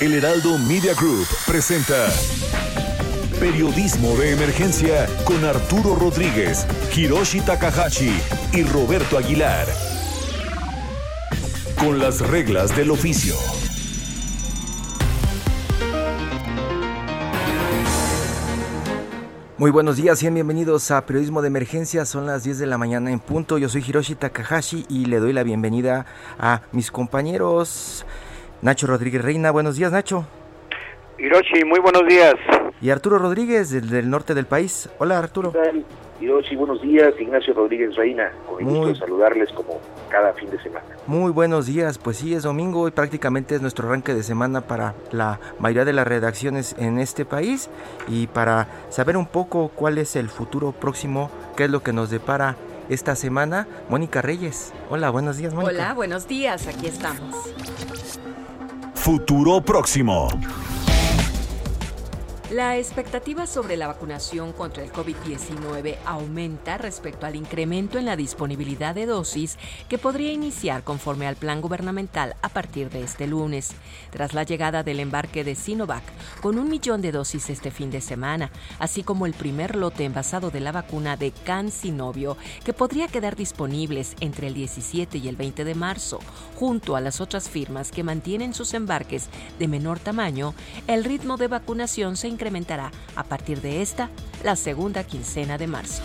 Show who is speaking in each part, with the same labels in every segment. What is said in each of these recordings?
Speaker 1: El Heraldo Media Group presenta Periodismo de Emergencia con Arturo Rodríguez, Hiroshi Takahashi y Roberto Aguilar. Con las reglas del oficio.
Speaker 2: Muy buenos días y bienvenidos a Periodismo de Emergencia. Son las 10 de la mañana en punto. Yo soy Hiroshi Takahashi y le doy la bienvenida a mis compañeros Nacho Rodríguez Reina. Buenos días, Nacho.
Speaker 3: Hiroshi, muy buenos días.
Speaker 2: Y Arturo Rodríguez, del, del norte del país. Hola, Arturo.
Speaker 3: ¿Qué tal? Hiroshi, buenos días. Ignacio Rodríguez Reina. Con el gusto de saludarles como cada fin de semana.
Speaker 2: Muy buenos días. Pues sí, es domingo y prácticamente es nuestro arranque de semana para la mayoría de las redacciones en este país. Y para saber un poco cuál es el futuro próximo, qué es lo que nos depara esta semana, Mónica Reyes. Hola, buenos días, Mónica.
Speaker 4: Hola, buenos días, aquí estamos.
Speaker 1: Futuro próximo.
Speaker 4: La expectativa sobre la vacunación contra el COVID-19 aumenta respecto al incremento en la disponibilidad de dosis que podría iniciar conforme al plan gubernamental a partir de este lunes, tras la llegada del embarque de Sinovac con un millón de dosis este fin de semana, así como el primer lote envasado de la vacuna de CanSinovio que podría quedar disponibles entre el 17 y el 20 de marzo, junto a las otras firmas que mantienen sus embarques de menor tamaño, el ritmo de vacunación se incrementará a partir de esta, la segunda quincena de marzo.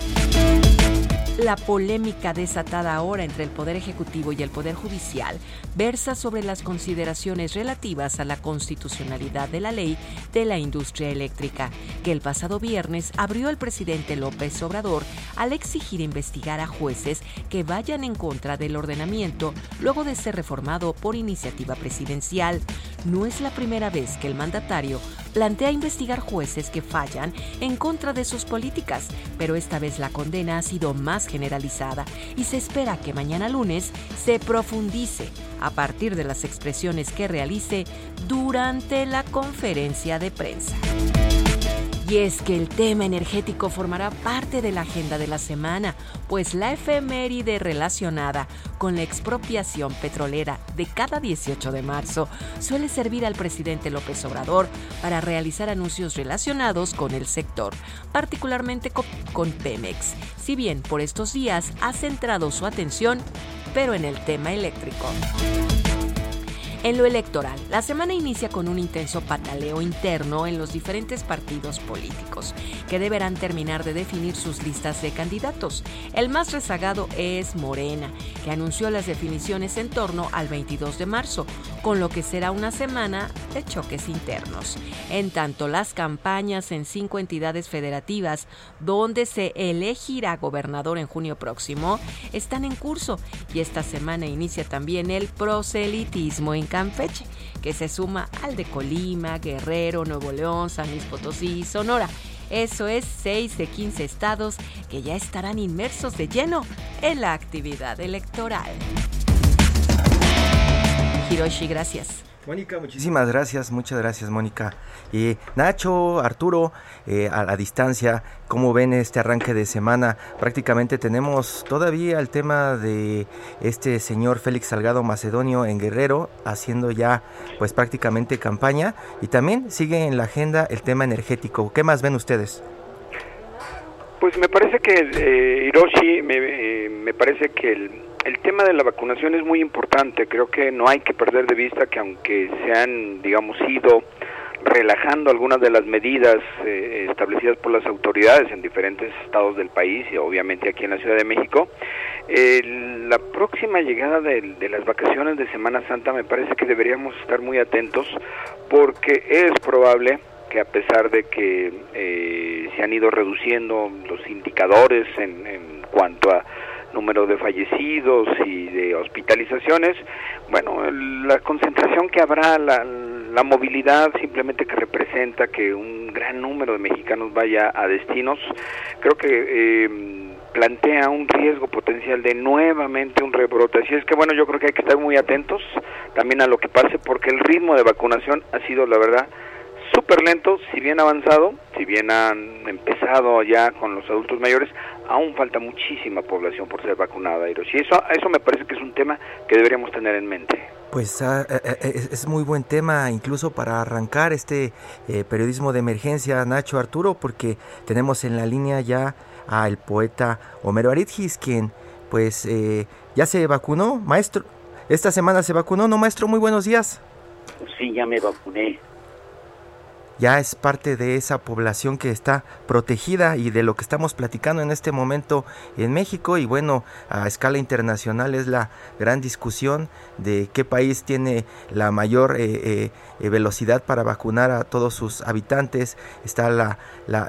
Speaker 4: La polémica desatada ahora entre el Poder Ejecutivo y el Poder Judicial versa sobre las consideraciones relativas a la constitucionalidad de la ley de la industria eléctrica, que el pasado viernes abrió el presidente López Obrador al exigir investigar a jueces que vayan en contra del ordenamiento luego de ser reformado por iniciativa presidencial. No es la primera vez que el mandatario plantea investigar jueces que fallan en contra de sus políticas, pero esta vez la condena ha sido más generalizada y se espera que mañana lunes se profundice a partir de las expresiones que realice durante la conferencia de prensa. Y es que el tema energético formará parte de la agenda de la semana, pues la efeméride relacionada con la expropiación petrolera de cada 18 de marzo suele servir al presidente López Obrador para realizar anuncios relacionados con el sector, particularmente co- con Pemex, si bien por estos días ha centrado su atención, pero en el tema eléctrico. En lo electoral, la semana inicia con un intenso pataleo interno en los diferentes partidos políticos, que deberán terminar de definir sus listas de candidatos. El más rezagado es Morena, que anunció las definiciones en torno al 22 de marzo, con lo que será una semana de choques internos. En tanto, las campañas en cinco entidades federativas, donde se elegirá gobernador en junio próximo, están en curso y esta semana inicia también el proselitismo en Campeche, que se suma al de Colima, Guerrero, Nuevo León, San Luis Potosí y Sonora. Eso es 6 de 15 estados que ya estarán inmersos de lleno en la actividad electoral. Hiroshi, gracias.
Speaker 2: Mónica, muchísimas gracias, muchas gracias, Mónica. Y Nacho, Arturo, eh, a la distancia, ¿cómo ven este arranque de semana? Prácticamente tenemos todavía el tema de este señor Félix Salgado Macedonio en Guerrero, haciendo ya pues prácticamente campaña. Y también sigue en la agenda el tema energético. ¿Qué más ven ustedes?
Speaker 3: Pues me parece que, eh, Hiroshi, me, eh, me parece que el, el tema de la vacunación es muy importante. Creo que no hay que perder de vista que aunque se han, digamos, ido relajando algunas de las medidas eh, establecidas por las autoridades en diferentes estados del país y obviamente aquí en la Ciudad de México, eh, la próxima llegada de, las vacaciones de Semana Santa me parece que deberíamos estar muy atentos porque es probable que a pesar de que eh, se han ido reduciendo los indicadores en, en cuanto a número de fallecidos y de hospitalizaciones, bueno, la concentración que habrá, la, la movilidad simplemente que representa que un gran número de mexicanos vaya a destinos, creo que eh, plantea un riesgo potencial de nuevamente un rebrote. Así es que bueno, yo creo que hay que estar muy atentos también a lo que pase porque el ritmo de vacunación ha sido, la verdad, súper lento, si bien avanzado, si bien han empezado ya con los adultos mayores, aún falta muchísima población por ser vacunada. Y eso, eso me parece que es un tema que deberíamos tener en mente.
Speaker 2: Pues ah, eh, eh, es, muy buen tema incluso para arrancar este eh, periodismo de emergencia, Nacho Arturo, porque tenemos en la línea ya al poeta Homero Aritgis, quien pues ya se vacunó, maestro. Esta semana se vacunó, ¿no, maestro? Muy buenos días.
Speaker 5: Sí, ya me vacuné
Speaker 2: ya es parte de esa población que está protegida y de lo que estamos platicando en este momento en México y bueno, a escala internacional es la gran discusión de qué país tiene la mayor eh, eh, velocidad para vacunar a todos sus habitantes. Está la,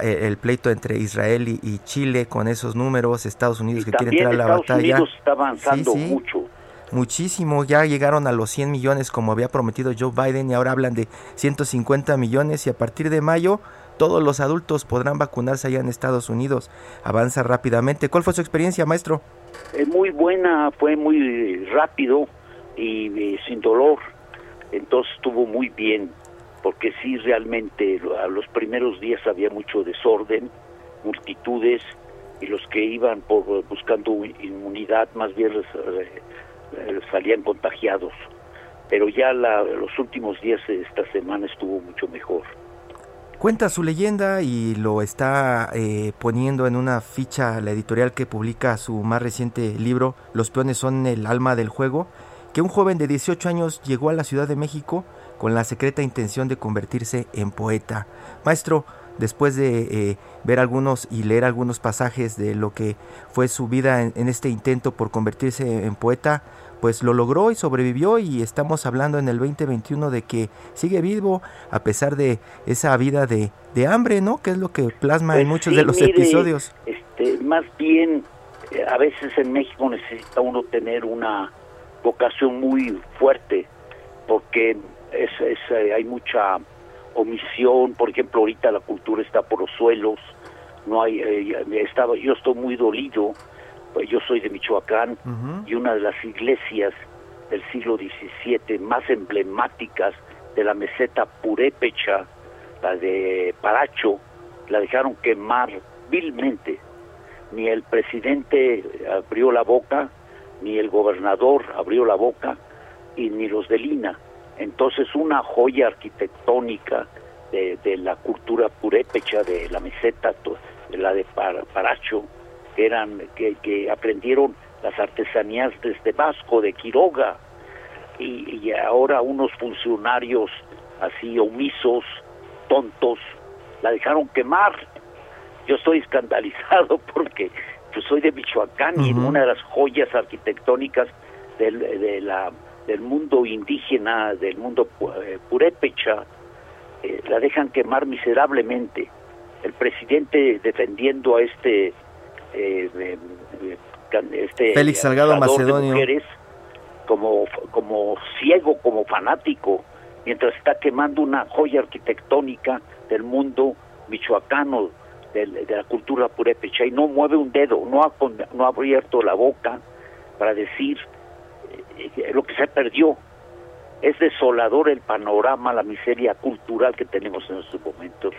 Speaker 2: eh, el pleito entre Israel y, Chile con esos números, Estados Unidos que quiere entrar a la
Speaker 5: Estados
Speaker 2: batalla.
Speaker 5: Unidos está avanzando mucho
Speaker 2: muchísimo, ya llegaron a los 100 millones como había prometido Joe Biden y ahora hablan de 150 millones y a partir de mayo todos los adultos podrán vacunarse allá en Estados Unidos. Avanza rápidamente. ¿Cuál fue su experiencia, maestro?
Speaker 5: Es muy buena, fue muy rápido y, sin dolor. Entonces estuvo muy bien, porque sí realmente a los primeros días había mucho desorden, multitudes, y los que iban por buscando inmunidad más bien eh, salían contagiados. Pero ya los últimos días de esta semana estuvo mucho mejor.
Speaker 2: Cuenta su leyenda y lo está eh, poniendo en una ficha la editorial que publica su más reciente libro, Los peones son el alma del juego, que un joven de 18 años llegó a la Ciudad de México con la secreta intención de convertirse en poeta. Maestro, después de eh, ver algunos y leer algunos pasajes de lo que fue su vida en, este intento por convertirse en poeta, pues lo logró y sobrevivió y estamos hablando en el 2021 de que sigue vivo a pesar de esa vida de, hambre, ¿no? Que es lo que plasma en pues muchos de los episodios.
Speaker 5: Este, más bien, eh, a veces en México necesita uno tener una vocación muy fuerte porque es, eh, hay mucha omisión, por ejemplo, ahorita la cultura está por los suelos, no hay, eh, estaba, yo estoy muy dolido, pues yo soy de Michoacán y una de las iglesias del siglo XVII más emblemáticas de la meseta purépecha, la de Paracho, la dejaron quemar vilmente. Ni el presidente abrió la boca, ni el gobernador abrió la boca, y ni los de Lina. Entonces una joya arquitectónica de, la cultura purépecha de la meseta, de la de Paracho, que, eran, que, aprendieron las artesanías desde Vasco, de Quiroga, y, ahora unos funcionarios así omisos, tontos, la dejaron quemar. Yo estoy escandalizado porque yo soy de Michoacán y una de las joyas arquitectónicas del, de la del mundo indígena, del mundo eh, purépecha, eh, la dejan quemar miserablemente. El presidente defendiendo a este, eh, este
Speaker 2: Félix Salgado Macedonio
Speaker 5: como, como ciego, como fanático, mientras está quemando una joya arquitectónica del mundo michoacano, de, de la cultura purépecha, y no mueve un dedo, no ha, no ha abierto la boca para decir lo que se perdió. Es desolador el panorama, la miseria cultural que tenemos en estos momentos.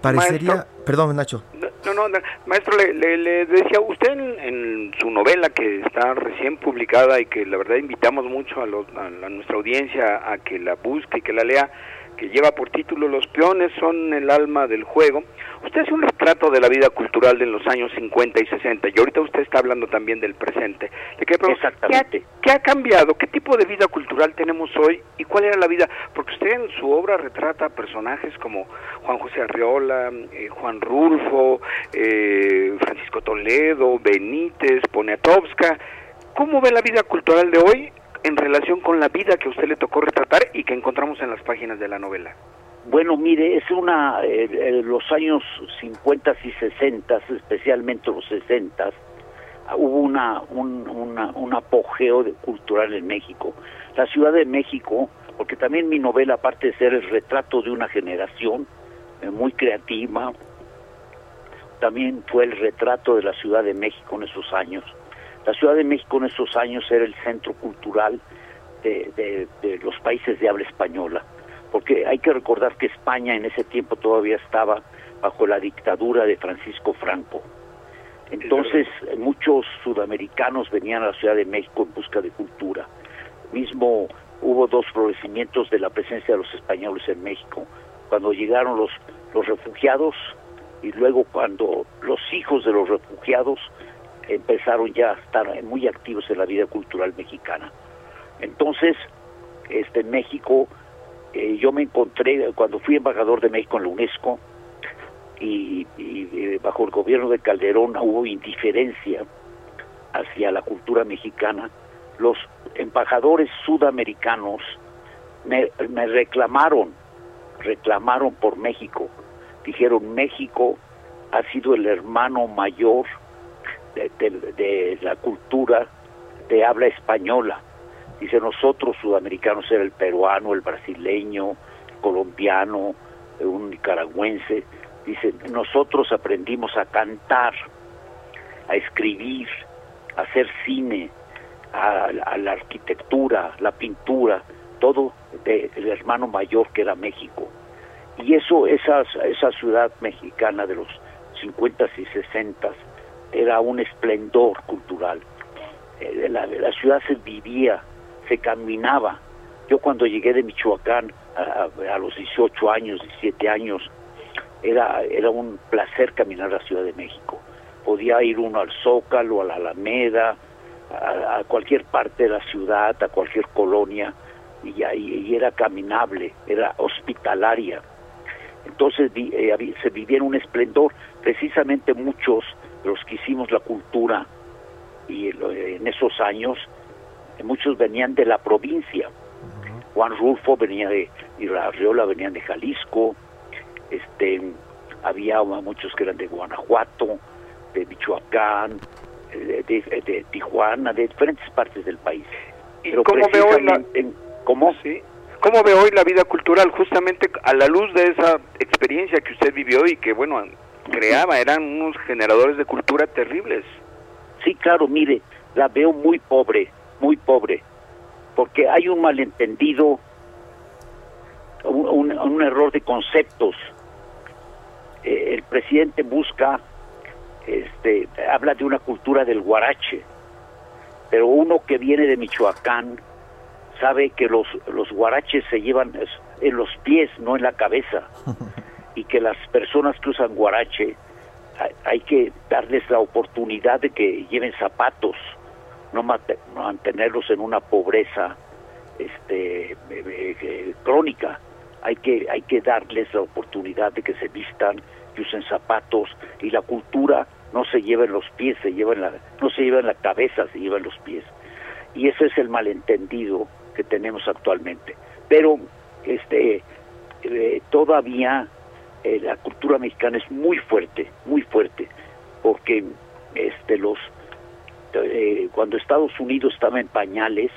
Speaker 2: Parecería, perdón Nacho.
Speaker 3: No, no, maestro, le, decía usted en, su novela que está recién publicada y que la verdad invitamos mucho a, a nuestra audiencia a que la busque y que la lea, que lleva por título Los peones son el alma del juego. Usted hace un retrato de la vida cultural de los años 50 y 60 y ahorita usted está hablando también del presente.
Speaker 5: Exactamente.
Speaker 3: ¿qué ha, cambiado? ¿Qué tipo de vida cultural tenemos hoy y cuál era la vida? Porque usted en su obra retrata personajes como Juan José Arriola, eh, Juan Rulfo, eh, Francisco Toledo, Benítez, Poniatowska. ¿Cómo ve la vida cultural de hoy en relación con la vida que a usted le tocó retratar y que encontramos en las páginas de la novela?
Speaker 5: Bueno, mire, es una, eh, los años 50 y 60, especialmente los 60, hubo una, un, apogeo cultural en México. La Ciudad de México, porque también mi novela, aparte de ser el retrato de una generación eh, muy creativa, también fue el retrato de la Ciudad de México en esos años. La Ciudad de México en esos años era el centro cultural de, de los países de habla española, porque hay que recordar que España en ese tiempo todavía estaba bajo la dictadura de Francisco Franco. Entonces muchos sudamericanos venían a la Ciudad de México en busca de cultura. Mismo hubo dos florecimientos de la presencia de los españoles en México. Cuando llegaron los, los refugiados y luego cuando los hijos de los refugiados empezaron ya a estar muy activos en la vida cultural mexicana. Entonces, este México, eh, yo me encontré cuando fui embajador de México en la UNESCO, y, eh, bajo el gobierno de Calderón hubo indiferencia hacia la cultura mexicana, los embajadores sudamericanos me, reclamaron, reclamaron por México. Dijeron, México ha sido el hermano mayor de, la cultura de habla española. Dice, nosotros sudamericanos era el peruano, el brasileño, el colombiano, un nicaragüense, Dice, nosotros aprendimos a cantar, a escribir, a hacer cine, a, la arquitectura, la pintura, todo del hermano mayor que era México. Y eso, esa, esa ciudad mexicana de los 50 y 60 era un esplendor cultural. Eh, la, ciudad se vivía, se caminaba. Yo cuando llegué de Michoacán a, los 18 años, 17 años, era, era un placer caminar a la Ciudad de México. Podía ir uno al Zócalo, a la Alameda, a, cualquier parte de la ciudad, a cualquier colonia, y, y era caminable, era hospitalaria. Entonces eh, se vivía en un esplendor, precisamente muchos los que hicimos la cultura y en esos años, muchos venían de la provincia. Juan Rulfo venía de, y Riola venían de Jalisco, este había muchos que eran de Guanajuato, de Michoacán, de, Tijuana, de diferentes partes del país.
Speaker 3: ¿Y cómo ve hoy la,
Speaker 5: ¿cómo?
Speaker 3: Sí. ¿Cómo ve hoy la vida cultural? Justamente a la luz de esa experiencia que usted vivió y que, bueno, creaba, eran unos generadores de cultura terribles.
Speaker 5: Sí, claro, mire, la veo muy pobre, muy pobre, porque hay un malentendido, un error de conceptos eh, el presidente busca, este, habla de una cultura del guarache, pero uno que viene de Michoacán sabe que los, los guaraches se llevan en los pies, no en la cabeza, y que las personas que usan guarache hay, que darles la oportunidad de que lleven zapatos, no mantenerlos en una pobreza este, eh, eh, crónica hay que, hay que darles la oportunidad de que se vistan, que usen zapatos y la cultura no se lleva en los pies, se lleva en la, no se lleva en la cabeza, se lleva en los pies. Y ese es el malentendido que tenemos actualmente. Pero este eh, todavía eh, la cultura mexicana es muy fuerte, muy fuerte, porque este los eh, cuando Estados Unidos estaba en pañales,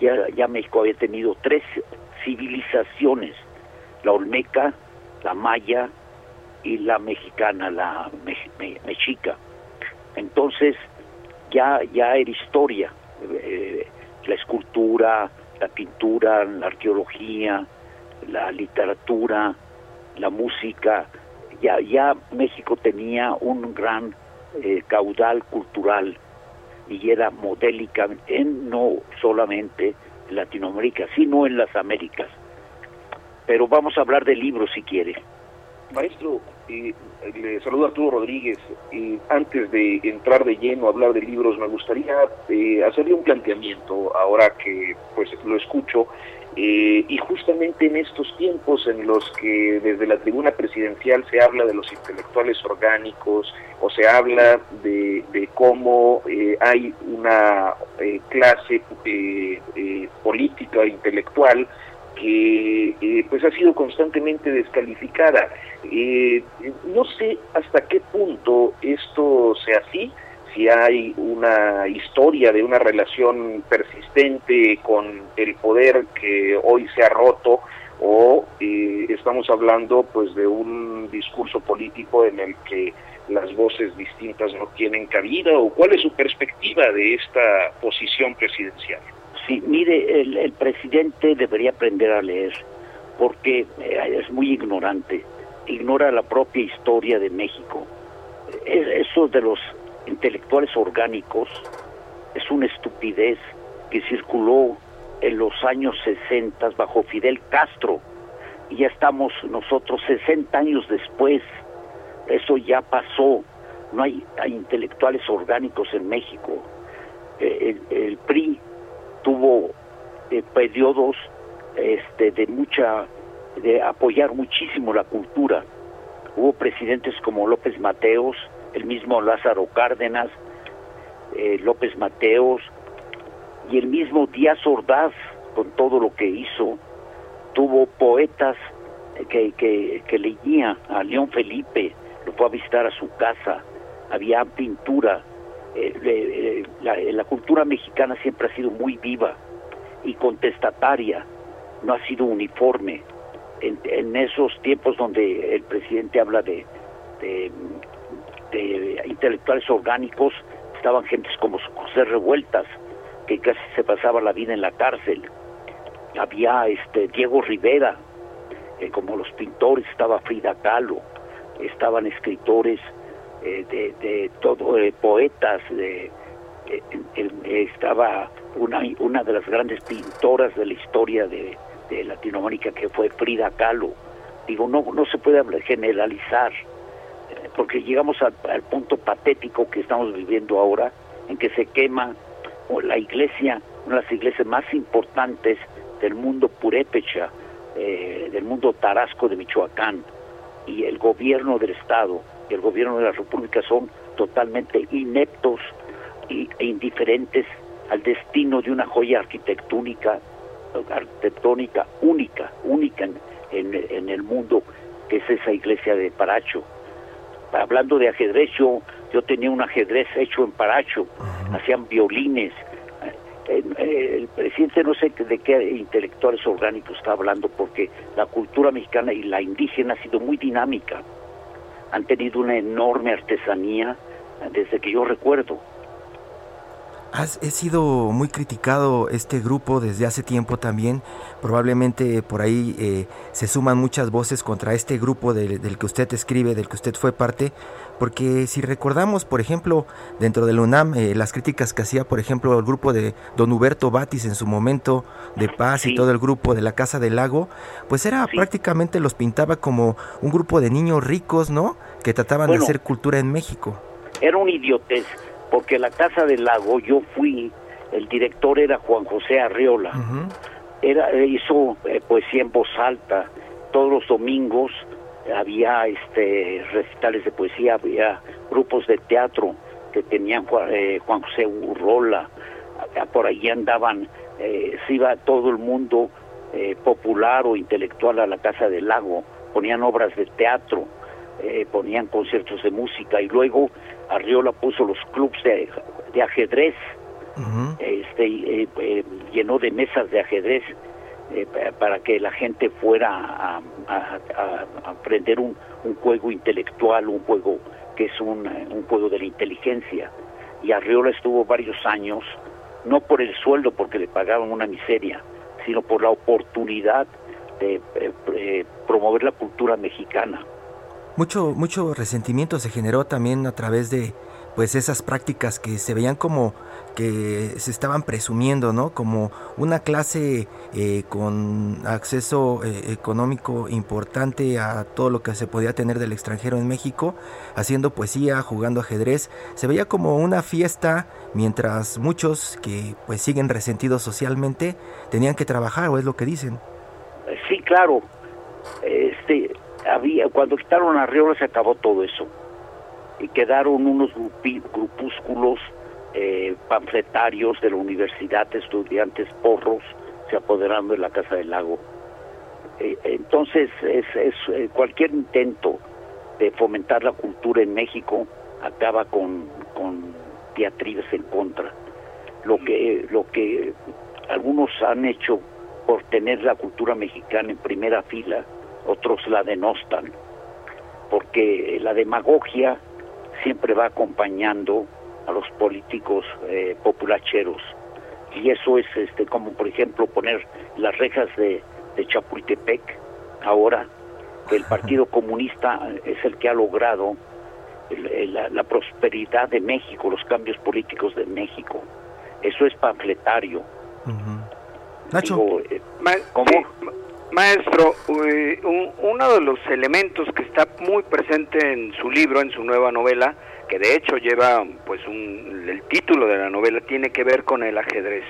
Speaker 5: ya, ya México había tenido tres civilizaciones, la olmeca, la maya y la mexicana, la mexica. Entonces ya, ya era historia, eh, la escultura, la pintura, la arqueología, la literatura, la música, ya, ya México tenía un gran eh, caudal cultural y era modélica en no solamente Latinoamérica, sino en las Américas. Pero vamos a hablar de libros si quiere.
Speaker 6: Maestro, eh, le saludo a Arturo Rodríguez. y antes de entrar de lleno a hablar de libros, me gustaría eh, hacerle un planteamiento ahora que pues lo escucho. Eh, y justamente en estos tiempos en los que desde la tribuna presidencial se habla de los intelectuales orgánicos o se habla de, de cómo eh, hay una clase política intelectual que eh, pues ha sido constantemente descalificada. Eh, no sé hasta qué punto esto sea así, si hay una historia de una relación persistente con el poder que hoy se ha roto o eh, estamos hablando pues de un discurso político en el que las voces distintas no tienen cabida o cuál es su perspectiva de esta posición presidencial.
Speaker 5: Sí, mire, el, presidente debería aprender a leer porque eh, es muy ignorante, ignora la propia historia de México. Eso de los intelectuales orgánicos es una estupidez que circuló en los años 60 bajo Fidel Castro y ya estamos nosotros 60 años después. Eso ya pasó. No hay, intelectuales orgánicos en México. Eh, el, PRI tuvo eh, periodos este, de mucha, de apoyar muchísimo la cultura. Hubo presidentes como López Mateos, el mismo Lázaro Cárdenas, eh, López Mateos, y el mismo Díaz Ordaz, con todo lo que hizo, tuvo poetas que, que, leía a León Felipe, lo fue a visitar a su casa, había pintura. Eh, eh, la, cultura mexicana siempre ha sido muy viva y contestataria, no ha sido uniforme. En, esos tiempos donde el presidente habla de, intelectuales orgánicos, estaban gentes como José Revueltas, que casi se pasaba la vida en la cárcel. Había este Diego Rivera, eh, como los pintores, estaba Frida Kahlo, estaban escritores eh, de, todo, eh, poetas, de, estaba una, una de las grandes pintoras de la historia de, Latinoamérica que fue Frida Kahlo. Digo, no, no se puede generalizar, porque llegamos al punto patético que estamos viviendo ahora, en que se quema la iglesia, una de las iglesias más importantes del mundo purépecha, eh, del mundo tarasco de Michoacán, y el gobierno del Estado y el gobierno de la República son totalmente ineptos e indiferentes al destino de una joya arquitectónica, arquitectónica única, única en, en el mundo, que es esa iglesia de Paracho. Hablando de ajedrez, yo yo tenía un ajedrez hecho en Paracho, hacían violines. Eh, eh, el presidente no sé de qué intelectuales orgánicos está hablando, porque la cultura mexicana y la indígena ha sido muy dinámica. Han tenido una enorme artesanía desde que yo recuerdo
Speaker 2: he sido muy criticado este grupo desde hace tiempo también. Probablemente por ahí eh, se suman muchas voces contra este grupo del que usted escribe, del que usted fue parte. Porque si recordamos, por ejemplo, dentro del UNAM, eh, las críticas que hacía, por ejemplo, el grupo de don Huberto Batis en su momento de paz y todo el grupo de la Casa del Lago, pues era prácticamente los pintaba como un grupo de niños ricos, ¿no? Que trataban de hacer cultura en México.
Speaker 5: Era un idiotez porque la Casa del Lago yo fui, el director era Juan José Arriola, era, hizo eh, poesía en voz alta, todos los domingos había este recitales de poesía, había grupos de teatro que tenían eh, Juan José Urrola, por ahí andaban, eh, se iba todo el mundo popular o intelectual a la Casa del Lago, ponían obras de teatro, ponían conciertos de música y luego Arriola puso los clubs de, ajedrez, este, eh, eh, llenó de mesas de ajedrez eh, para que la gente fuera a, aprender un, juego intelectual, un juego que es un, juego de la inteligencia. Y Arriola estuvo varios años, no por el sueldo, porque le pagaban una miseria, sino por la oportunidad de promover la cultura mexicana.
Speaker 2: Mucho, mucho resentimiento se generó también a través de pues esas prácticas que se veían como que se estaban presumiendo, ¿no? Como una clase eh, con acceso eh, económico importante a todo lo que se podía tener del extranjero en México, haciendo poesía, jugando ajedrez, se veía como una fiesta, mientras muchos que pues siguen resentidos socialmente tenían que trabajar, o es lo que dicen.
Speaker 5: Sí, claro. Este, había, cuando quitaron a Riola se acabó todo eso. Y quedaron unos grupúsculos eh, panfletarios de la universidad, estudiantes porros, se apoderando de la Casa del Lago. Eh, entonces, es, es eh, cualquier intento de fomentar la cultura en México acaba con, con, en contra. Lo que, lo que algunos han hecho por tener la cultura mexicana en primera fila, otros la denostan, porque la demagogia siempre va acompañando a los políticos eh, populacheros y eso es este como por ejemplo poner las rejas de, de Chapultepec ahora que el Partido Comunista es el que ha logrado la, prosperidad de México, los cambios políticos de México. Eso es panfletario.
Speaker 2: Nacho.
Speaker 3: Eh, maestro, eh, uno de los elementos que está muy presente en su libro, en su nueva novela, que de hecho lleva pues un, el título de la novela tiene que ver con el ajedrez.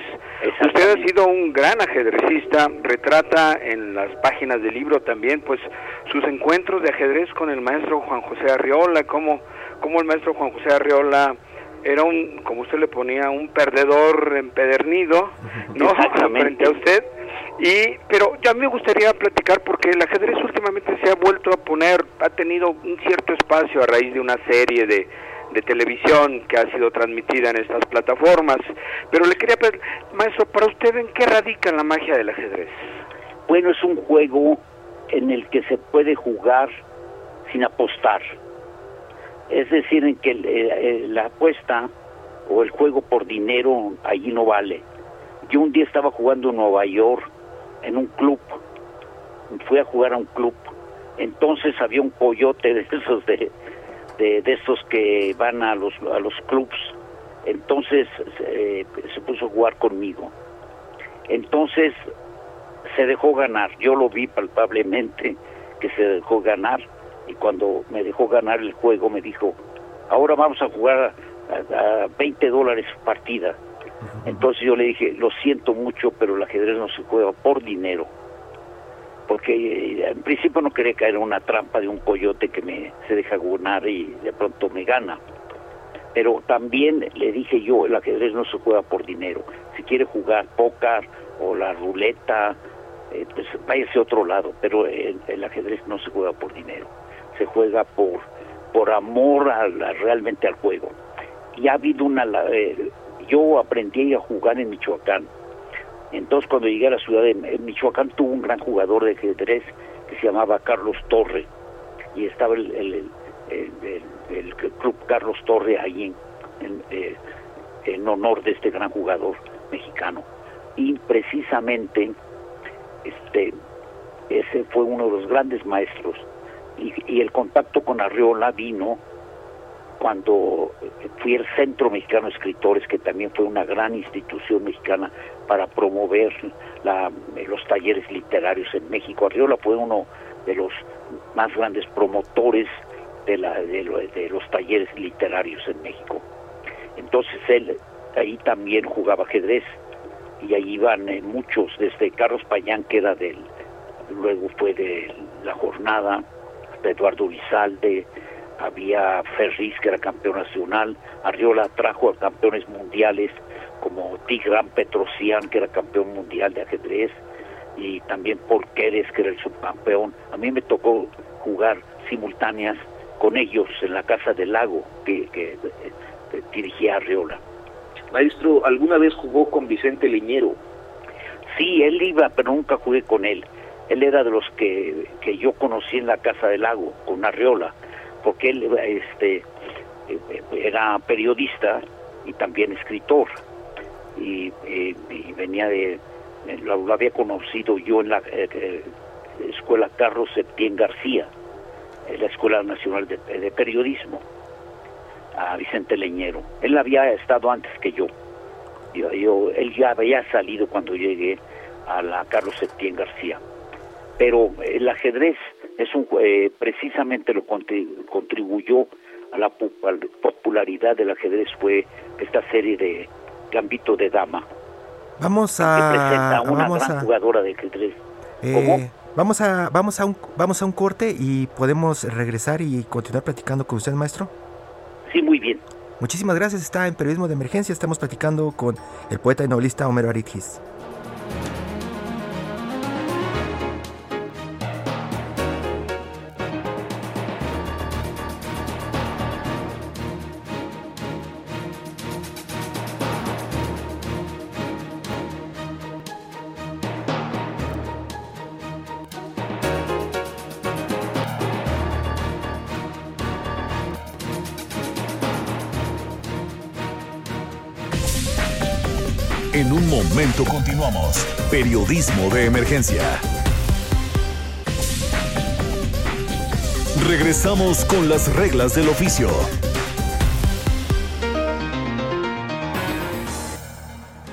Speaker 3: Usted ha sido un gran ajedrecista, retrata en las páginas del libro también pues sus encuentros de ajedrez con el maestro Juan José Arriola, como como el maestro Juan José Arriola era un, como usted le ponía, un perdedor empedernido, ¿no? Frente a usted. Y, pero ya me gustaría platicar porque el ajedrez últimamente se ha vuelto a poner, ha tenido un cierto espacio a raíz de una serie de, de televisión que ha sido transmitida en estas plataformas. Pero le quería pedir, maestro, para usted, ¿en qué radica la magia del ajedrez?
Speaker 5: Bueno, es un juego en el que se puede jugar sin apostar. Es decir, en que eh, eh, la apuesta o el juego por dinero allí no vale. Yo un día estaba jugando en Nueva York en un club, fui a jugar a un club, entonces había un coyote de esos de, de, esos que van a los, a los clubs. Entonces eh, se puso a jugar conmigo. Entonces se dejó ganar. Yo lo vi palpablemente que se dejó ganar. Y cuando me dejó ganar el juego me dijo, ahora vamos a jugar a, a 20 dólares partida. Entonces yo le dije, lo siento mucho, pero el ajedrez no se juega por dinero porque eh, en principio no quería caer en una trampa de un coyote que me se deja ganar y de pronto me gana. Pero también le dije yo, el ajedrez no se juega por dinero. Si quiere jugar póker o la ruleta, eh, pues váyase a otro lado, pero el, ajedrez no se juega por dinero. Se juega por por amor a realmente al juego. Y ha habido una... Eh, yo aprendí a jugar en Michoacán entonces cuando llegué a la ciudad de Michoacán tuvo un gran jugador de ajedrez que se llamaba Carlos Torre y estaba el, el, club Carlos Torre ahí en, eh, en, honor de este gran jugador mexicano. Y precisamente este ese fue uno de los grandes maestros y, y el contacto con Arriola vino cuando fui el Centro Mexicano de Escritores, que también fue una gran institución mexicana para promover los talleres literarios en México. Arriola fue uno de los más grandes promotores de, los talleres literarios en México. Entonces él ahí también jugaba ajedrez y ahí iban eh, muchos, desde Carlos Payán, que era del, luego fue de la jornada, hasta Eduardo Lizalde, había Ferris, que era campeón nacional, Arriola trajo a campeones mundiales como Tigran Petrosian, que era campeón mundial de ajedrez, y también Paul Keres, que era el subcampeón. A mí me tocó jugar simultáneas con ellos en la Casa del Lago, que, que, dirigía Arriola.
Speaker 6: Maestro, ¿alguna vez jugó con Vicente Leñero?
Speaker 5: Sí, él iba, pero nunca jugué con él. Él era de los que, que yo conocí en la Casa del Lago, con Arriola porque él este, era periodista y también escritor. Y, venía de, lo, había conocido yo en la eh, eh, escuela Carlos Septién García, en la Escuela Nacional de, Periodismo, a Vicente Leñero. Él había estado antes que yo. yo. Él ya había salido cuando llegué a la Carlos Septién García. Pero el ajedrez es un eh, precisamente lo contribuyó a la popularidad del ajedrez fue esta serie de Gambito de Dama.
Speaker 2: Vamos a
Speaker 5: una gran jugadora de ajedrez.
Speaker 2: Eh, vamos a vamos a un vamos a un corte y podemos regresar y continuar platicando con usted, maestro.
Speaker 5: Sí, muy bien.
Speaker 2: Muchísimas gracias. Está en Periodismo de Emergencia. Estamos platicando con el poeta y novelista Homero Aritgis.
Speaker 1: Continuamos. Periodismo de emergencia. Regresamos con las reglas del oficio.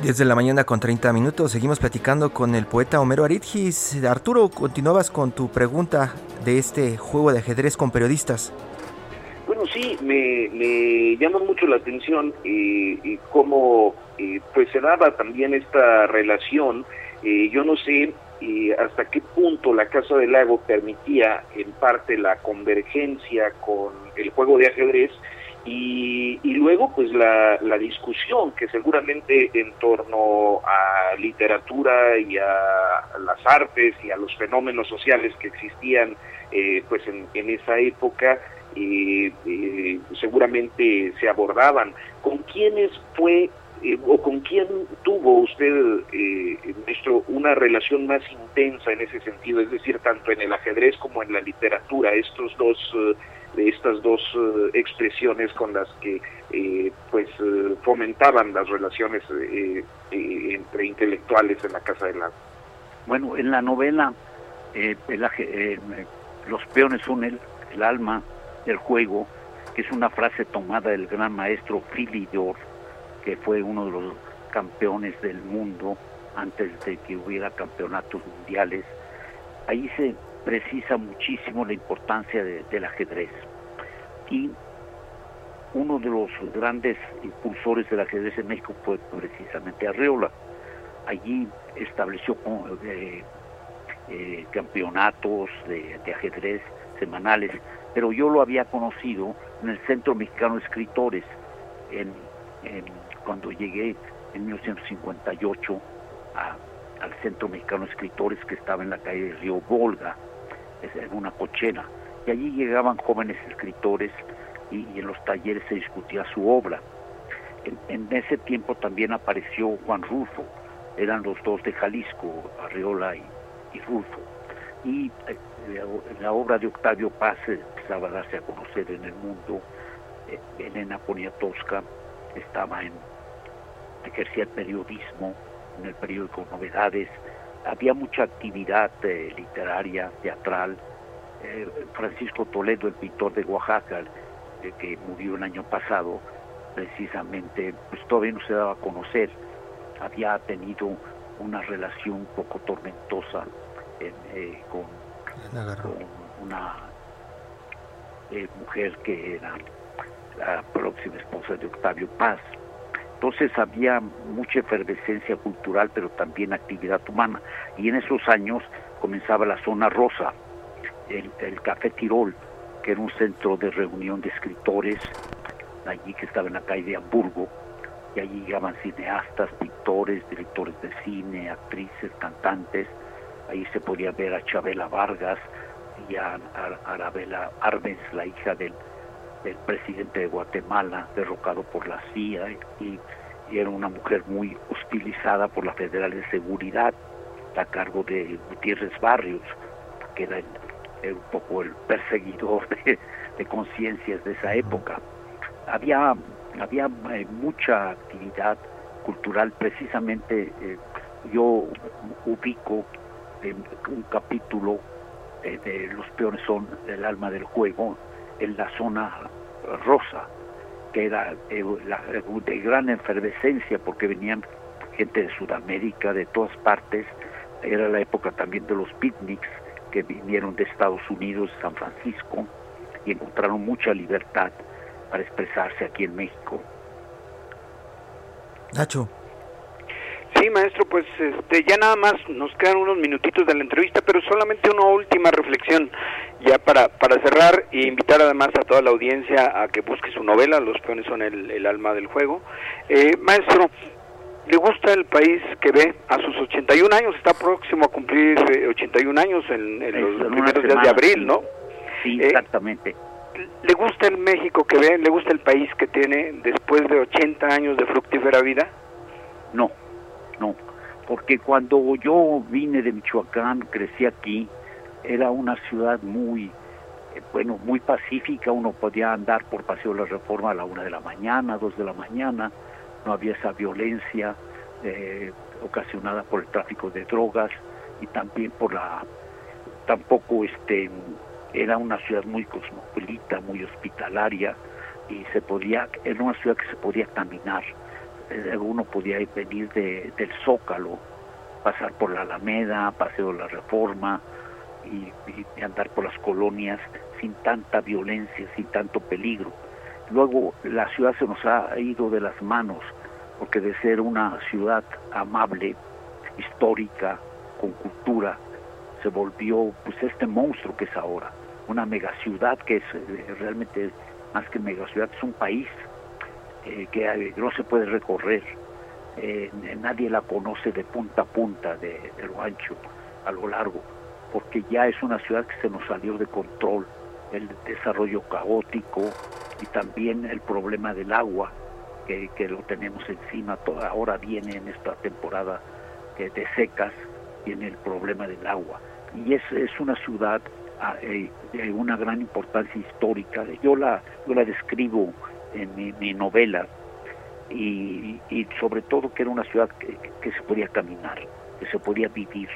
Speaker 2: Desde la mañana con 30 minutos seguimos platicando con el poeta Homero Aritgis. Arturo, continuabas con tu pregunta de este juego de ajedrez con periodistas.
Speaker 6: Bueno, sí, me, llama mucho la atención y cómo eh, pues se daba también esta relación. Eh, yo no sé eh, hasta qué punto la Casa del Lago permitía en parte la convergencia con el juego de ajedrez y, luego pues la, discusión que seguramente en torno a literatura y a las artes y a los fenómenos sociales que existían eh, pues en, esa época eh, seguramente se abordaban. ¿Con quiénes fue eh, o con quién tuvo usted, eh, maestro, una relación más intensa en ese sentido, es decir, tanto en el ajedrez como en la literatura, estos dos, eh, estas dos eh, expresiones con las que pues fomentaban las relaciones entre intelectuales en la Casa del Lago.
Speaker 5: Bueno, en la novela los peones son el, el, alma del juego, que es una frase tomada del gran maestro Philidor que fue uno de los campeones del mundo antes de que hubiera campeonatos mundiales. Ahí se precisa muchísimo la importancia del ajedrez. Y uno de los grandes impulsores del ajedrez en México fue precisamente Arreola. Allí estableció eh, eh, campeonatos de, ajedrez semanales, pero yo lo había conocido en el Centro Mexicano de Escritores, en cuando llegué en 1958 al Centro Mexicano de Escritores que estaba en la calle de Río Volga, en una cochera. Y allí llegaban jóvenes escritores y, en los talleres se discutía su obra. En, ese tiempo también apareció Juan Rulfo, eran los dos de Jalisco, Arriola y, Rulfo. Y eh, la, obra de Octavio Paz empezaba a darse a conocer en el mundo. Eh, Elena Poniatowska estaba en ejercía el periodismo en el periódico Novedades, había mucha actividad eh, literaria, teatral. Eh, Francisco Toledo, el pintor de Oaxaca, eh, que murió el año pasado, precisamente, pues todavía no se daba a conocer, había tenido una relación un poco tormentosa con, una mujer que era la próxima esposa de Octavio Paz. Entonces había mucha efervescencia cultural, pero también actividad humana. Y en esos años comenzaba la zona rosa, el, Café Tirol, que era un centro de reunión de escritores, allí que estaba en la calle de Hamburgo, y allí llegaban cineastas, pintores, directores de cine, actrices, cantantes. Ahí se podía ver a Chabela Vargas y a, Arabela Arbenz, la hija del el presidente de Guatemala, derrocado por la CIA, y, era una mujer muy hostilizada por la Federal de Seguridad, a cargo de Gutiérrez Barrios, que era, un poco el perseguidor de, conciencias de esa época. Había, había eh, mucha actividad cultural, precisamente eh, yo ubico un capítulo de Los peones son el alma del juego, en la zona rosa, que era eh, de gran efervescencia porque venían gente de Sudamérica, de todas partes, era la época también de los picnics que vinieron de Estados Unidos, San Francisco, y encontraron mucha libertad para expresarse aquí en México.
Speaker 2: Nacho.
Speaker 3: Sí, maestro, pues este, ya nada más nos quedan unos minutitos de la entrevista, pero solamente una última reflexión ya para, para cerrar e invitar además a toda la audiencia a que busque su novela, Los peones son el, alma del juego. Eh, maestro, ¿le gusta el país que ve a sus 81 años? Está próximo a cumplir 81 eh, años en, los primeros días de abril, ¿no?
Speaker 5: Sí, eh, exactamente.
Speaker 3: ¿Le gusta el México que ve? ¿Le gusta el país que tiene después de 80 años de fructífera vida?
Speaker 5: No no, porque cuando yo vine de Michoacán, crecí aquí, era una ciudad muy, eh, bueno, muy pacífica, uno podía andar por Paseo de la Reforma a la una de la mañana, dos de la mañana, no había esa violencia, eh, ocasionada por el tráfico de drogas y también por la tampoco este era una ciudad muy cosmopolita, muy hospitalaria y se podía era una ciudad que se podía caminar. Eh, uno podía venir de, del Zócalo, pasar por la Alameda, Paseo de la Reforma y, y andar por las colonias sin tanta violencia, sin tanto peligro. Luego la ciudad se nos ha ido de las manos porque de ser una ciudad amable, histórica, con cultura, se volvió pues este monstruo que es ahora, una megaciudad que es eh, realmente más que megaciudad, es un país eh, que eh, no se puede recorrer, nadie la conoce de punta a punta, de, de lo ancho a lo largo, porque ya es una ciudad que se nos salió de control, el desarrollo caótico y también el problema del agua, que, lo tenemos encima, toda, ahora viene en esta temporada de secas, viene el problema del agua. Y es, es una ciudad ah, eh, de una gran importancia histórica. Yo la, yo la describo en mi, novela y, y, sobre todo que era una ciudad que, se podía caminar, que se podía vivir,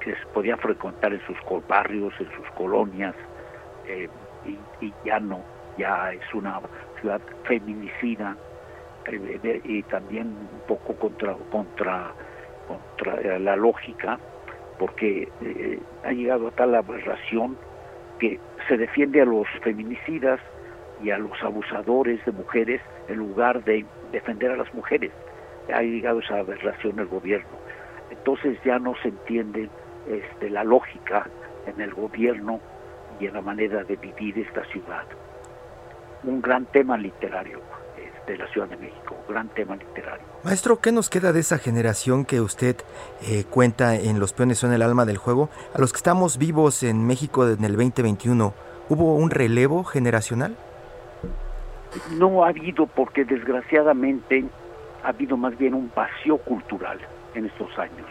Speaker 5: que se podía frecuentar en sus barrios, en sus colonias, eh, y, y, ya no, ya es una ciudad feminicida eh, y también un poco contra, contra, contra la lógica, porque eh, ha llegado a tal aberración que se defiende a los feminicidas y a los abusadores de mujeres en lugar de defender a las mujeres. Ha llegado esa aberración el gobierno. Entonces ya no se entiende este, la lógica en el gobierno y en la manera de vivir esta ciudad un gran tema literario de la Ciudad de México, gran tema literario.
Speaker 2: Maestro, ¿qué nos queda de esa generación que usted eh, cuenta en Los peones son el alma del juego? A los que estamos vivos en México en el 2021, ¿hubo un relevo generacional?
Speaker 5: No ha habido porque desgraciadamente ha habido más bien un vacío cultural en estos años.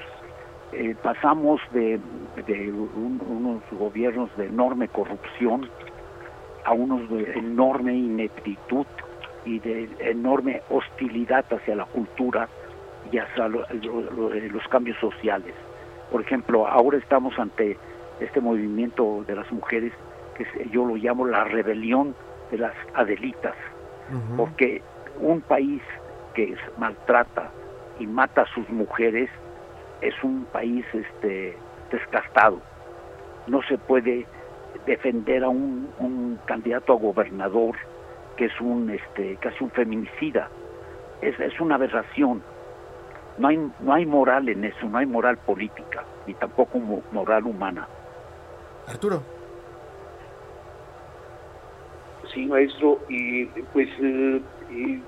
Speaker 5: Eh, pasamos de, unos gobiernos de enorme corrupción a unos de enorme ineptitud y de enorme hostilidad hacia la cultura y hacia los cambios sociales. Por ejemplo, ahora estamos ante este movimiento de las mujeres que yo lo llamo la rebelión de las adelitas, porque un país que maltrata y mata a sus mujeres es un país este desgastado. No se puede defender a un, un candidato a gobernador que es un este casi un feminicida. Es, es una aberración. No hay no hay moral en eso no hay moral política ni tampoco moral humana.
Speaker 2: Arturo
Speaker 6: sí maestro y pues eh,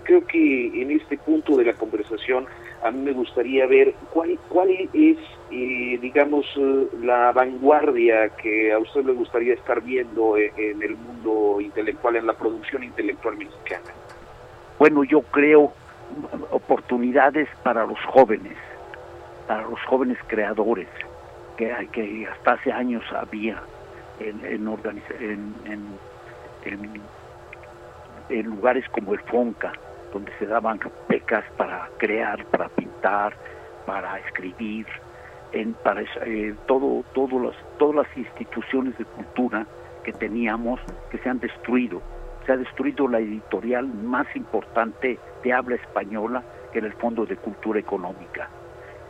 Speaker 6: creo que en este punto de la conversación a mí me gustaría ver cuál cuál es y digamos eh, la vanguardia que a usted le gustaría estar viendo e, en el mundo intelectual, en la producción intelectual mexicana?
Speaker 5: Bueno, yo creo oportunidades para los jóvenes, para los jóvenes creadores, que, que hasta hace años había en, en, en, en lugares como el FONCA, donde se daban becas para crear, para pintar, para escribir, en para eh, todo, todas las instituciones de cultura que teníamos que se han destruido. Se ha destruido la editorial más importante de habla española, que era el Fondo de Cultura Económica,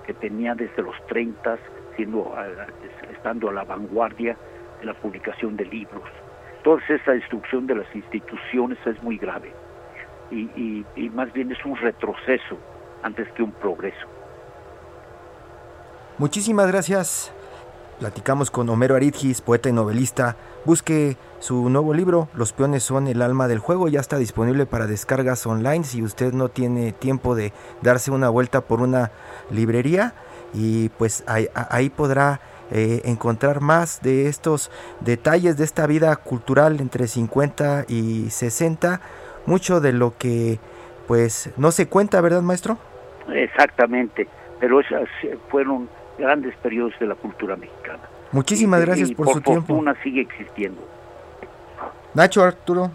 Speaker 5: que tenía desde los 30 siendo estando a la vanguardia de la publicación de libros. Toda esa destrucción de las instituciones es muy grave y más bien es un retroceso antes que un progreso.
Speaker 2: Muchísimas gracias. Platicamos con Homero Aridgis, poeta y novelista. Busque su nuevo libro, Los peones son el alma del juego. Ya está disponible para descargas online si usted no tiene tiempo de darse una vuelta por una librería. Y pues ahí, podrá eh, encontrar más de estos detalles de esta vida cultural entre 50 y 60. Mucho de lo que pues no se cuenta, ¿verdad, maestro?
Speaker 5: Exactamente, pero esas fueron grandes periodos de la cultura mexicana.
Speaker 2: Muchísimas gracias por, su tiempo.
Speaker 5: fortuna sigue existiendo.
Speaker 2: Nacho Arturo.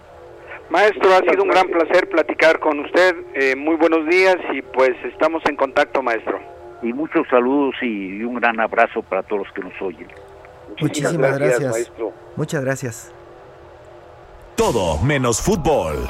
Speaker 3: Maestro, ha sido un gran placer platicar con usted. Eh, muy buenos días y pues estamos en contacto, maestro.
Speaker 5: Y muchos saludos y un gran abrazo para todos los que nos oyen.
Speaker 2: Muchísimas gracias, maestro. Muchas gracias.
Speaker 1: Todo menos fútbol.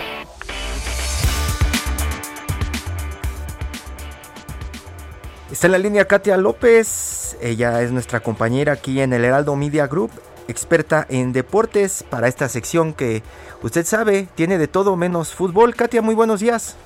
Speaker 2: Está en la línea Katia López. Ella es nuestra compañera aquí en el Heraldo Media Group, experta en deportes para esta sección que usted sabe tiene de todo menos fútbol. Katia, muy buenos días.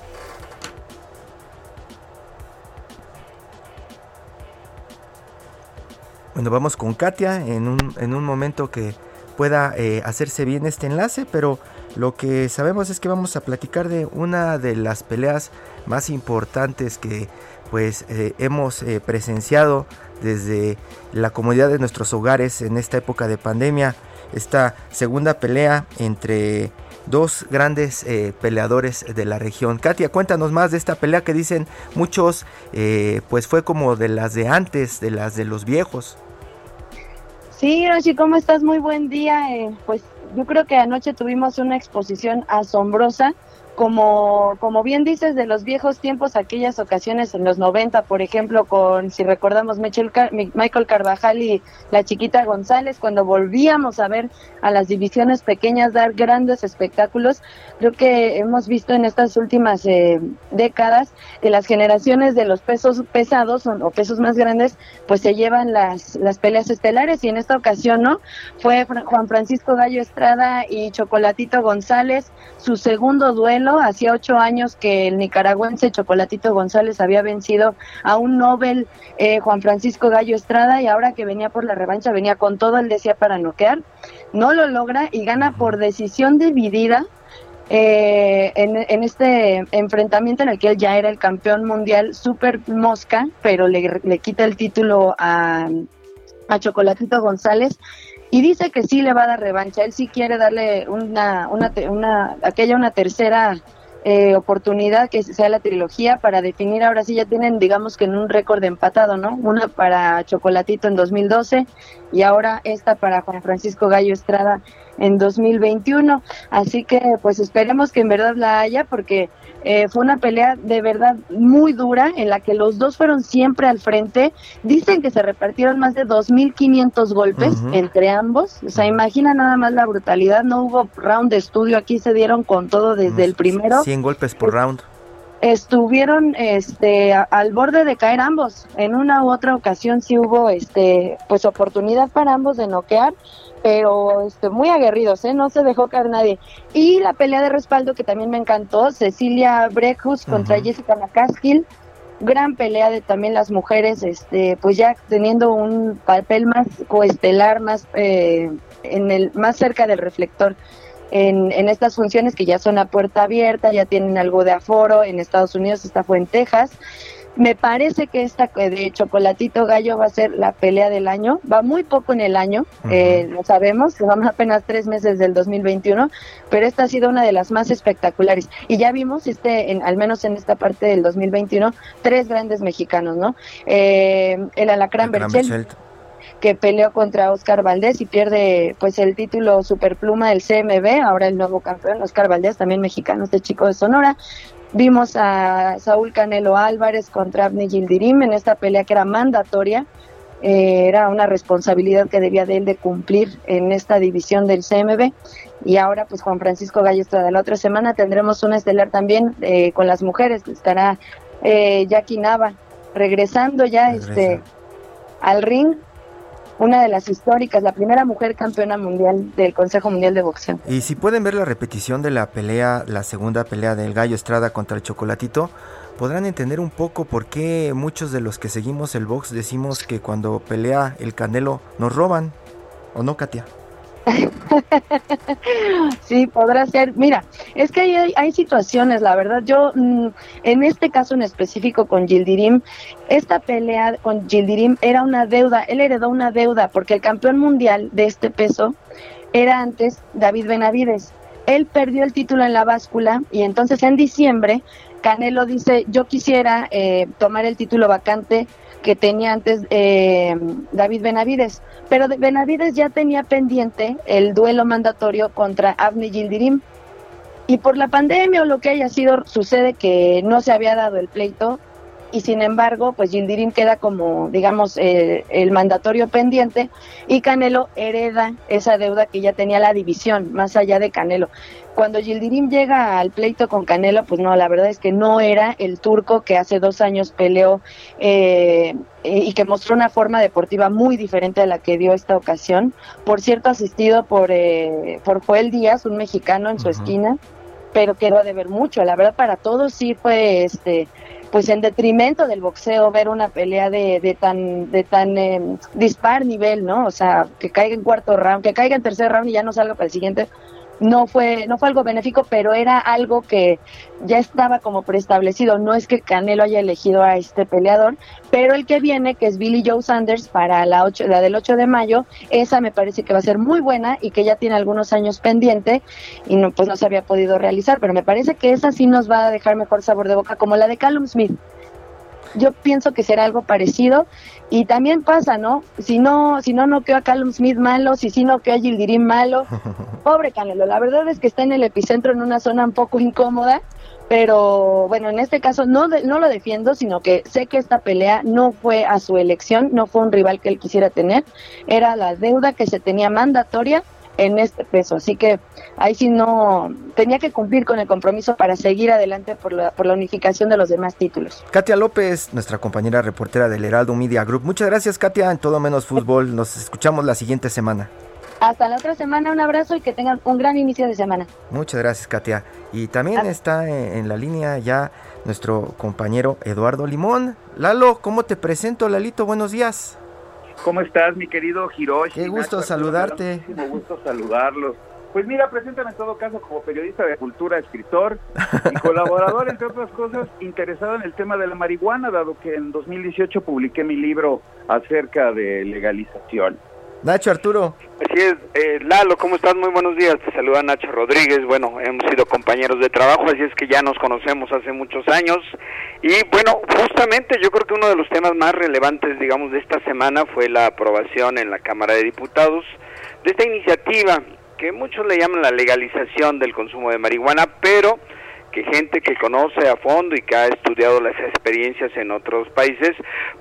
Speaker 2: Bueno, vamos con Katia en un, en un momento que pueda eh, hacerse bien este enlace, pero lo que sabemos es que vamos a platicar de una de las peleas más importantes que pues eh, hemos eh, presenciado desde la comodidad de nuestros hogares en esta época de pandemia, esta segunda pelea entre dos grandes peleadores de la región. Katia, cuéntanos más de esta pelea que dicen muchos, pues fue como de las de antes, de las de los viejos.
Speaker 7: Sí, Roshi, ¿cómo estás? Muy buen día. pues yo creo que anoche tuvimos una exposición asombrosa como, como bien dices, de los viejos tiempos, aquellas ocasiones en los 90, por ejemplo, con, si recordamos, Michael Carvajal y la chiquita González, cuando volvíamos a ver a las divisiones pequeñas dar grandes espectáculos, creo que hemos visto en estas últimas eh, décadas que las generaciones de los pesos pesados o, pesos más grandes, pues se llevan las, las peleas estelares y en esta ocasión, ¿no? Fue Juan Francisco Gallo Estrada y Chocolatito González, su segundo duelo Hacía ocho años que el nicaragüense Chocolatito González había vencido a un Nobel eh, Juan Francisco Gallo Estrada y ahora que venía por la revancha venía con todo el deseo para noquear. No lo logra y gana por decisión dividida eh, en, este enfrentamiento en el que él ya era el campeón mundial super mosca, pero le, le quita el título a, a Chocolatito González y dice que sí le va a dar revancha. Él sí quiere darle una, una, una aquella una tercera eh, oportunidad que sea la trilogía para definir. Ahora sí ya tienen, digamos que en un récord empatado, ¿no? Una para Chocolatito en 2012 y ahora esta para Juan Francisco Gallo Estrada en 2021. Así que pues esperemos que en verdad la haya porque eh, fue una pelea de verdad muy dura en la que los dos fueron siempre al frente. Dicen que se repartieron más de 2.500 golpes entre ambos. O sea, imagina nada más la brutalidad. No hubo round de estudio, aquí se dieron con todo desde el primero.
Speaker 2: 100 golpes por round
Speaker 7: estuvieron este al borde de caer ambos. En una u otra ocasión sí hubo este pues oportunidad para ambos de noquear, pero este muy aguerridos, ¿eh? no se dejó caer nadie. Y la pelea de respaldo que también me encantó, Cecilia Brejus contra Jessica McCaskill, gran pelea de también las mujeres, este pues ya teniendo un papel más coestelar, más eh, en el más cerca del reflector en, en estas funciones que ya son a puerta abierta, ya tienen algo de aforo, en Estados Unidos, esta fue en Texas. Me parece que esta de Chocolatito Gallo va a ser la pelea del año. Va muy poco en el año, eh, lo sabemos, vamos apenas tres meses del 2021, pero esta ha sido una de las más espectaculares. Y ya vimos, este, en, al menos en esta parte del 2021, tres grandes mexicanos, ¿no? Eh, el Alacrán Berchel que peleó contra Oscar Valdés y pierde pues el título superpluma del CMB, ahora el nuevo campeón Oscar Valdés, también mexicano, este chico de Sonora. Vimos a Saúl Canelo Álvarez contra Abni Gildirim en esta pelea que era mandatoria, eh, era una responsabilidad que debía de él de cumplir en esta división del CMB y ahora pues Juan Francisco Gallo de La otra semana. Tendremos una estelar también eh, con las mujeres, estará eh, Jackie Nava regresando ya este al ring una de las históricas, la primera mujer campeona mundial del Consejo Mundial de Boxeo.
Speaker 2: Y si pueden ver la repetición de la pelea, la segunda pelea del Gallo Estrada contra el Chocolatito, podrán entender un poco por qué muchos de los que seguimos el box decimos que cuando pelea el Canelo nos roban, ¿o no, Katia?
Speaker 7: sí, podrá ser. Mira, es que hay, hay situaciones, la verdad. Yo, mm, en este caso en específico con Gildirim, esta pelea con Gildirim era una deuda. Él heredó una deuda porque el campeón mundial de este peso era antes David Benavides. Él perdió el título en la báscula y entonces en diciembre Canelo dice, yo quisiera eh, tomar el título vacante que tenía antes eh, David Benavides. Pero Benavides ya tenía pendiente el duelo mandatorio contra Avni Gildirim. Y por la pandemia o lo que haya sido, sucede que no se había dado el pleito y sin embargo, pues Gildirim queda como, digamos, eh, el mandatorio pendiente y Canelo hereda esa deuda que ya tenía la división, más allá de Canelo. Cuando Gildirim llega al pleito con Canelo, pues no, la verdad es que no era el turco que hace dos años peleó eh, y que mostró una forma deportiva muy diferente a la que dio esta ocasión. Por cierto, asistido por, eh, por Joel Díaz, un mexicano en su esquina, pero quedó de ver mucho. La verdad, para todos sí fue este pues en detrimento del boxeo ver una pelea de, de tan de tan em, dispar nivel, ¿no? O sea, que caiga en cuarto round, que caiga en tercer round y ya no salga para el siguiente, no fue no fue algo benéfico, pero era algo que ya estaba como preestablecido. No es que Canelo haya elegido a este peleador, pero el que viene, que es Billy Joe Sanders para la, 8, la del 8 de mayo, esa me parece que va a ser muy buena y que ya tiene algunos años pendiente y no pues no se había podido realizar, pero me parece que esa sí nos va a dejar mejor sabor de boca como la de Callum Smith yo pienso que será algo parecido y también pasa, ¿no? Si no, si no noqueó a Callum Smith malo, si sí noqueó a Gildirim malo, pobre Canelo, la verdad es que está en el epicentro en una zona un poco incómoda, pero bueno, en este caso no, no lo defiendo, sino que sé que esta pelea no fue a su elección, no fue un rival que él quisiera tener, era la deuda que se tenía mandatoria en este peso. Así que ahí sí no tenía que cumplir con el compromiso para seguir adelante por la, por la unificación de los demás títulos.
Speaker 2: Katia López, nuestra compañera reportera del Heraldo Media Group. Muchas gracias, Katia, en todo menos fútbol. Nos escuchamos la siguiente semana.
Speaker 7: Hasta la otra semana, un abrazo y que tengan un gran inicio de semana.
Speaker 2: Muchas gracias, Katia. Y también está en la línea ya nuestro compañero Eduardo Limón. Lalo, ¿cómo te presento, Lalito? Buenos días.
Speaker 8: ¿Cómo estás, mi querido Hiroshi?
Speaker 2: Qué gusto saludarte.
Speaker 8: Qué gusto saludarlos. Pues mira, preséntame en todo caso como periodista de cultura, escritor y colaborador, entre otras cosas, interesado en el tema de la marihuana, dado que en 2018 publiqué mi libro acerca de legalización.
Speaker 2: Nacho Arturo.
Speaker 3: Así es, eh, Lalo, ¿cómo estás? Muy buenos días. Te saluda Nacho Rodríguez. Bueno, hemos sido compañeros de trabajo, así es que ya nos conocemos hace muchos años. Y bueno, justamente yo creo que uno de los temas más relevantes, digamos, de esta semana fue la aprobación en la Cámara de Diputados de esta iniciativa que muchos le llaman la legalización del consumo de marihuana, pero que gente que conoce a fondo y que ha estudiado las experiencias en otros países,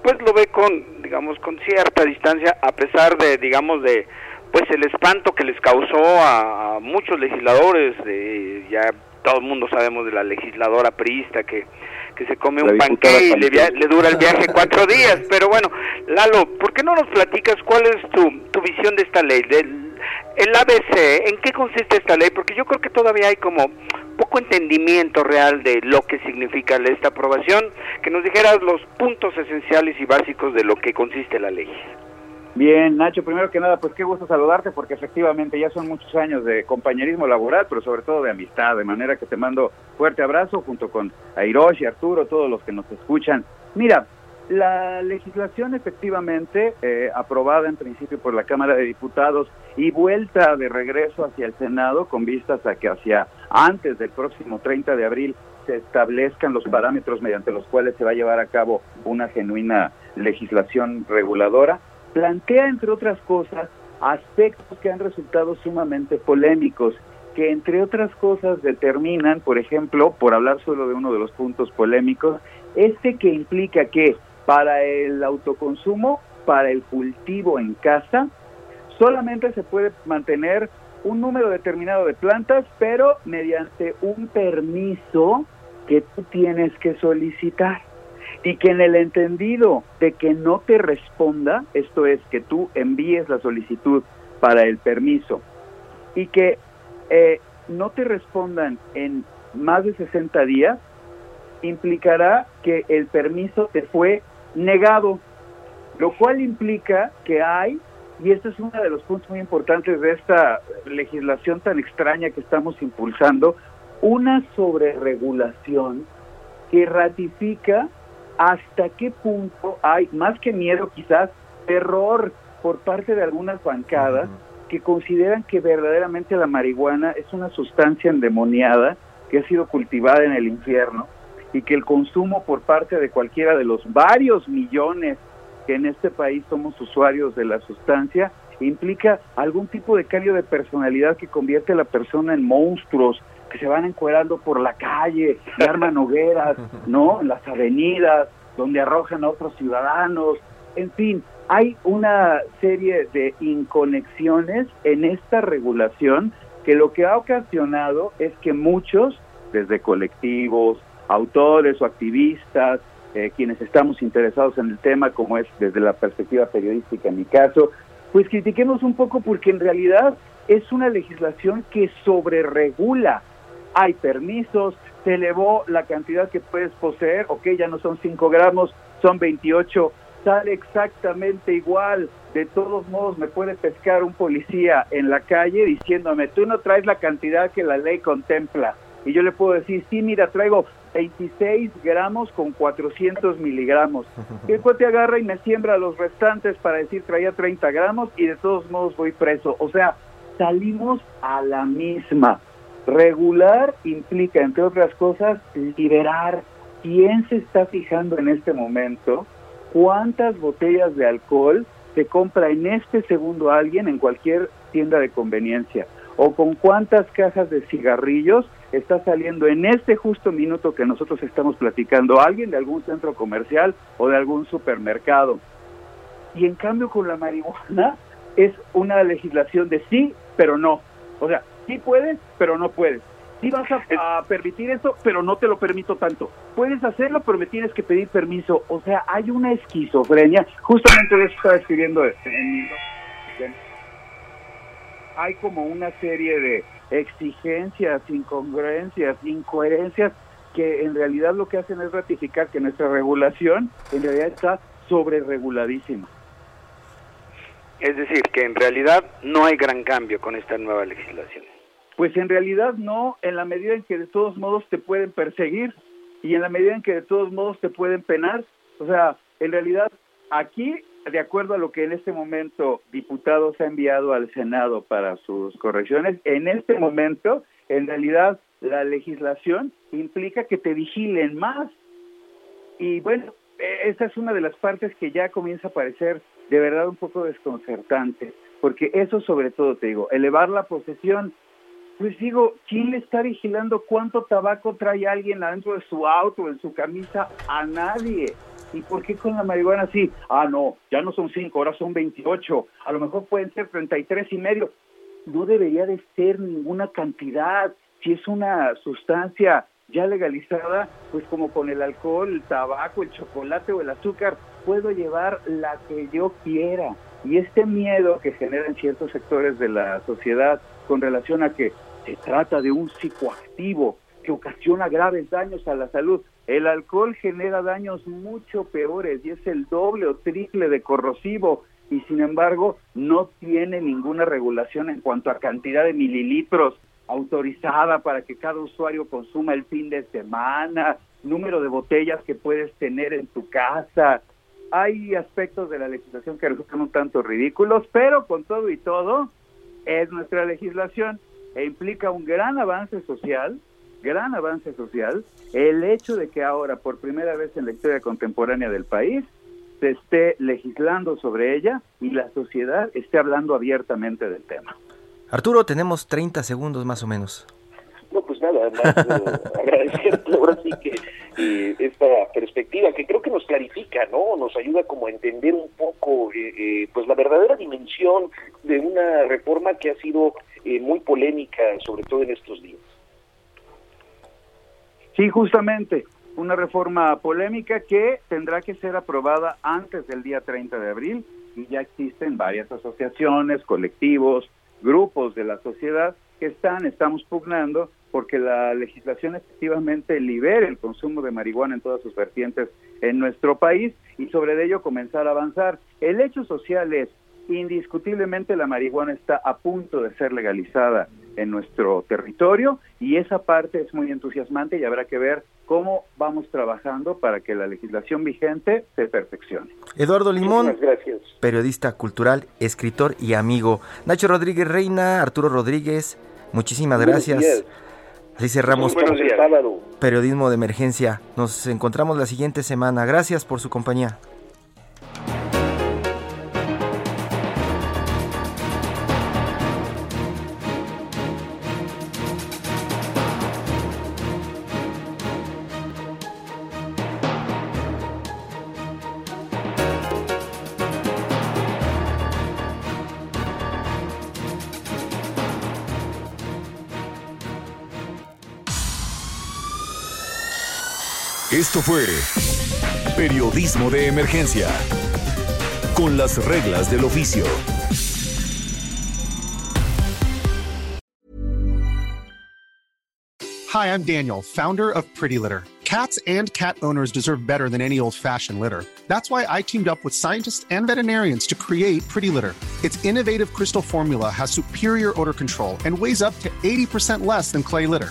Speaker 3: pues lo ve con, digamos, con cierta distancia, a pesar de, digamos, de, pues el espanto que les causó a, muchos legisladores, de, ya todo el mundo sabemos de la legisladora priista que, que se come un panque y le, le, dura el viaje cuatro días, pero bueno, Lalo, ¿por qué no nos platicas cuál es tu, tu visión de esta ley? Del, el ABC, ¿en qué consiste esta ley? Porque yo creo que todavía hay como poco entendimiento real de lo que significa esta aprobación, que nos dijeras los puntos esenciales y básicos de lo que consiste la ley.
Speaker 8: Bien, Nacho, primero que nada, pues qué gusto saludarte porque efectivamente ya son muchos años de compañerismo laboral, pero sobre todo de amistad, de manera que te mando fuerte abrazo junto con Airosh y Arturo, todos los que nos escuchan. Mira, la legislación efectivamente eh, aprobada en principio por la Cámara de Diputados y vuelta de regreso hacia el Senado con vistas a que hacia antes del próximo 30 de abril se establezcan los parámetros mediante los cuales se va a llevar a cabo una genuina legislación reguladora, plantea entre otras cosas aspectos que han resultado sumamente polémicos que entre otras cosas determinan, por ejemplo, por hablar solo de uno de los puntos polémicos, este que implica que para el autoconsumo, para el cultivo en casa, solamente se puede mantener un número determinado de plantas, pero mediante un permiso que tú tienes que solicitar. Y que en el entendido de que no te responda, esto es, que tú envíes la solicitud para el permiso y que eh, no te respondan en más de 60 días, implicará que el permiso te fue negado, lo cual implica que hay, y este es uno de los puntos muy importantes de esta legislación tan extraña que estamos impulsando, una sobreregulación que ratifica hasta qué punto hay, más que miedo quizás, terror por parte de algunas bancadas que consideran que verdaderamente la marihuana es una sustancia endemoniada que ha sido cultivada en el infierno y que el consumo por parte de cualquiera de los varios millones que en este país somos usuarios de la sustancia implica algún tipo de cambio de personalidad que convierte a la persona en monstruos que se van encuerando por la calle, y arman hogueras, ¿no? En las avenidas, donde arrojan a otros ciudadanos, en fin, hay una serie de inconexiones en esta regulación que lo que ha ocasionado es que muchos, desde colectivos, autores o activistas, eh, quienes estamos interesados en el tema, como es desde la perspectiva periodística en mi caso, pues critiquemos un poco porque en realidad es una legislación que sobreregula. Hay permisos, se elevó la cantidad que puedes poseer, ok, ya no son 5 gramos, son 28, sale exactamente igual. De todos modos, me puede pescar un policía en la calle diciéndome, tú no traes la cantidad que la ley contempla. Y yo le puedo decir, sí, mira, traigo 26 gramos con 400 miligramos. Y el cuate agarra y me siembra los restantes para decir traía 30 gramos y de todos modos voy preso. O sea, salimos a la misma. Regular implica, entre otras cosas, liberar. ¿Quién se está fijando en este momento? ¿Cuántas botellas de alcohol se compra en este segundo alguien en cualquier tienda de conveniencia? ¿O con cuántas cajas de cigarrillos está saliendo en este justo minuto que nosotros estamos platicando alguien de algún centro comercial o de algún supermercado? Y en cambio con la marihuana es una legislación de sí, pero no. O sea, sí puedes, pero no puedes. Sí vas a, permitir eso, pero no te lo permito tanto. Puedes hacerlo, pero me tienes que pedir permiso. O sea, hay una esquizofrenia. Justamente de eso estaba escribiendo en Hay como una serie de exigencias, incongruencias, incoherencias que en realidad lo que hacen es ratificar que nuestra regulación en realidad está sobre reguladísima.
Speaker 3: Es decir, que en realidad no hay gran cambio con esta nueva legislación.
Speaker 8: Pues en realidad no, en la medida en que de todos modos te pueden perseguir y en la medida en que de todos modos te pueden penar. O sea, en realidad aquí, de acuerdo a lo que en este momento diputados ha enviado al Senado para sus correcciones, en este momento, en realidad la legislación implica que te vigilen más. Y bueno, e, esa es una de las partes que ya comienza a parecer de verdad un poco desconcertante, porque eso sobre todo te digo, elevar la posesión, pues digo, ¿quién le está vigilando cuánto tabaco trae alguien adentro de su auto, en su camisa? A nadie. ¿Y por qué con la marihuana sí? Ah, no, ya no son cinco, ahora son 28, a lo mejor pueden ser 33 y medio. No debería de ser ninguna cantidad. Si es una sustancia ya legalizada, pues como con el alcohol, el tabaco, el chocolate o el azúcar, puedo llevar la que yo quiera. Y este miedo que generan ciertos sectores de la sociedad con relación a que se trata de un psicoactivo que ocasiona graves daños a la salud. El alcohol genera daños mucho peores y es el doble o triple de corrosivo y sin embargo no tiene ninguna regulación en cuanto a cantidad de mililitros autorizada para que cada usuario consuma el fin de semana, número de botellas que puedes tener en tu casa, hay aspectos de la legislación que resultan un tanto ridículos, pero con todo y todo, es nuestra legislación e implica un gran avance social, gran avance social, el hecho de que ahora, por primera vez en la historia contemporánea del país, se esté legislando sobre ella y la sociedad esté hablando abiertamente del tema.
Speaker 2: Arturo, tenemos 30 segundos más o menos.
Speaker 6: No, pues nada, más eh, agradecerte ahora sí que eh, esta perspectiva que creo que nos clarifica, ¿no? Nos ayuda como a entender un poco, eh, eh, pues la verdadera dimensión de una reforma que ha sido muy polémica, sobre todo en estos días.
Speaker 8: Sí, justamente, una reforma polémica que tendrá que ser aprobada antes del día 30 de abril y ya existen varias asociaciones, colectivos, grupos de la sociedad que están, estamos pugnando porque la legislación efectivamente libere el consumo de marihuana en todas sus vertientes en nuestro país y sobre ello comenzar a avanzar. El hecho social es, indiscutiblemente la marihuana está a punto de ser legalizada en nuestro territorio y esa parte es muy entusiasmante y habrá que ver cómo vamos trabajando para que la legislación vigente se perfeccione.
Speaker 2: Eduardo Limón, periodista cultural, escritor y amigo. Nacho Rodríguez Reina, Arturo Rodríguez, muchísimas gracias. Así cerramos Periodismo de Emergencia. Nos encontramos la siguiente semana. Gracias por su compañía.
Speaker 1: Esto fue Periodismo de Emergencia, con las reglas del oficio.
Speaker 9: Hi, I'm Daniel, founder of Pretty Litter. Cats and cat owners deserve better than any old-fashioned litter. That's why I teamed up with scientists and veterinarians to create Pretty Litter. Its innovative crystal formula has superior odor control and weighs up to 80% less than clay litter.